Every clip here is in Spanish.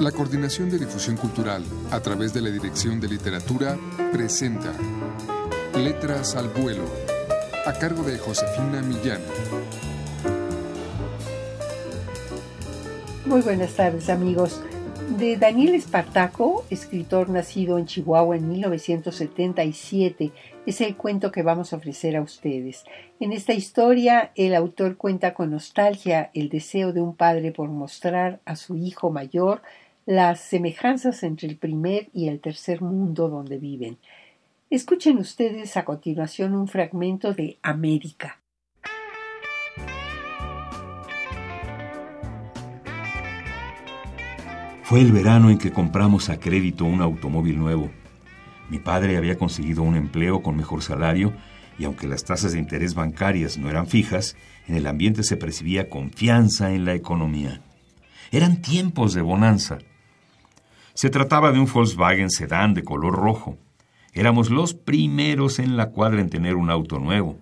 La Coordinación de Difusión Cultural, a través de la Dirección de Literatura, presenta Letras al Vuelo, a cargo de Josefina Millán. Muy buenas tardes amigos. De Daniel Espartaco, escritor nacido en Chihuahua en 1977, es el cuento que vamos a ofrecer a ustedes. En esta historia, el autor cuenta con nostalgia el deseo de un padre por mostrar a su hijo mayor las semejanzas entre el primer y el tercer mundo donde viven. Escuchen ustedes a continuación un fragmento de América. Fue el verano en que compramos a crédito un automóvil nuevo. Mi padre había conseguido un empleo con mejor salario y aunque las tasas de interés bancarias no eran fijas, en el ambiente se percibía confianza en la economía. Eran tiempos de bonanza. Se trataba de un Volkswagen sedán de color rojo. Éramos los primeros en la cuadra en tener un auto nuevo.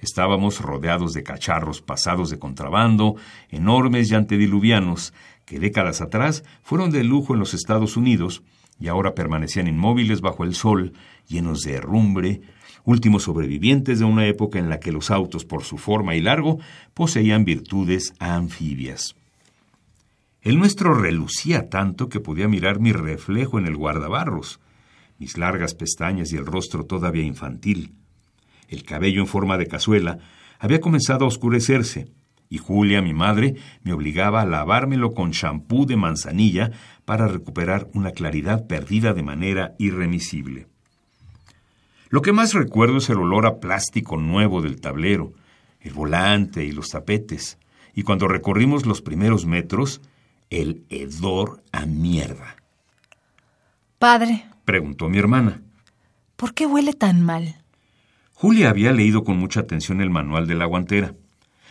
Estábamos rodeados de cacharros pasados de contrabando, enormes y antediluvianos, que décadas atrás fueron de lujo en los Estados Unidos y ahora permanecían inmóviles bajo el sol, llenos de herrumbre, últimos sobrevivientes de una época en la que los autos, por su forma y largo, poseían virtudes anfibias. El nuestro relucía tanto que podía mirar mi reflejo en el guardabarros, mis largas pestañas y el rostro todavía infantil. El cabello en forma de cazuela había comenzado a oscurecerse, y Julia, mi madre, me obligaba a lavármelo con champú de manzanilla para recuperar una claridad perdida de manera irremisible. Lo que más recuerdo es el olor a plástico nuevo del tablero, el volante y los tapetes, y cuando recorrimos los primeros metros, el hedor a mierda. Padre, preguntó mi hermana. ¿Por qué huele tan mal? Julia había leído con mucha atención el manual de la guantera.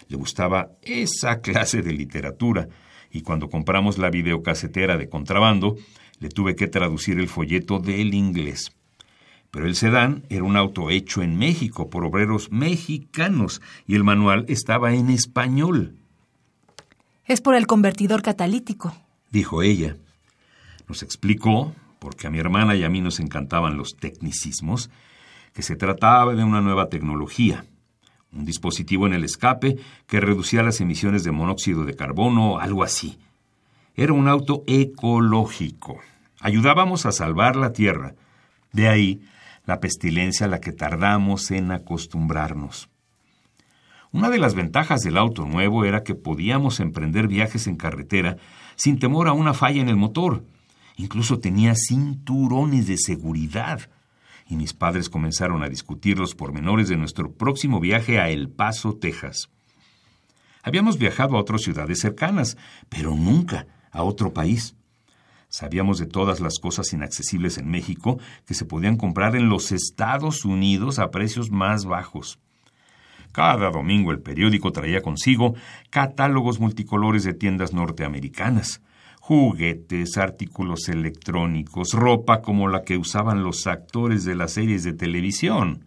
Le gustaba esa clase de literatura, y cuando compramos la videocasetera de contrabando, le tuve que traducir el folleto del inglés. Pero el sedán era un auto hecho en México por obreros mexicanos y el manual estaba en español. Es por el convertidor catalítico, dijo ella. Nos explicó, porque a mi hermana y a mí nos encantaban los tecnicismos, que se trataba de una nueva tecnología, un dispositivo en el escape que reducía las emisiones de monóxido de carbono, algo así. Era un auto ecológico. Ayudábamos a salvar la Tierra. De ahí la pestilencia a la que tardamos en acostumbrarnos. Una de las ventajas del auto nuevo era que podíamos emprender viajes en carretera sin temor a una falla en el motor. Incluso tenía cinturones de seguridad. Y mis padres comenzaron a discutir los pormenores de nuestro próximo viaje a El Paso, Texas. Habíamos viajado a otras ciudades cercanas, pero nunca a otro país. Sabíamos de todas las cosas inaccesibles en México que se podían comprar en los Estados Unidos a precios más bajos. Cada domingo el periódico traía consigo catálogos multicolores de tiendas norteamericanas, juguetes, artículos electrónicos, ropa como la que usaban los actores de las series de televisión.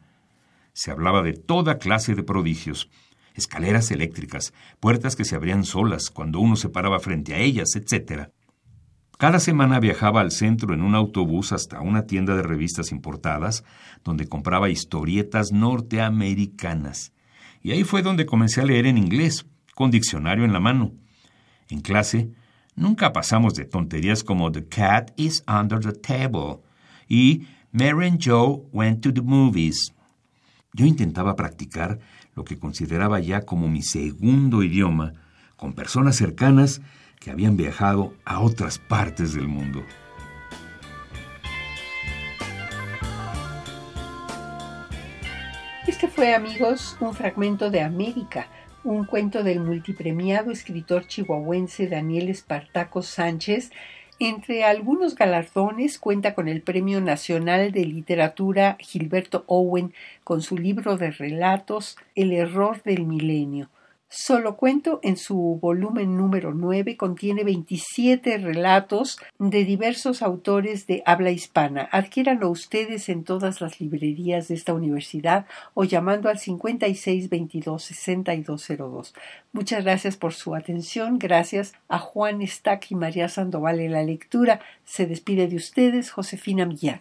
Se hablaba de toda clase de prodigios, escaleras eléctricas, puertas que se abrían solas cuando uno se paraba frente a ellas, etc. Cada semana viajaba al centro en un autobús hasta una tienda de revistas importadas, donde compraba historietas norteamericanas y ahí fue donde comencé a leer en inglés, con diccionario en la mano. En clase, nunca pasamos de tonterías como The cat is under the table y Mary and Joe went to the movies. Yo intentaba practicar lo que consideraba ya como mi segundo idioma con personas cercanas que habían viajado a otras partes del mundo. Este fue, amigos, un fragmento de América, un cuento del multipremiado escritor chihuahuense Daniel Espartaco Sánchez. Entre algunos galardones cuenta con el Premio Nacional de Literatura Gilberto Owen con su libro de relatos El error del milenio. Solo Cuento, en su volumen número 9, contiene 27 relatos de diversos autores de habla hispana. Adquiéranlo ustedes en todas las librerías de esta universidad o llamando al 5622-6202. Muchas gracias por su atención. Gracias a Juan Stack y María Sandoval en la lectura. Se despide de ustedes Josefina Millán.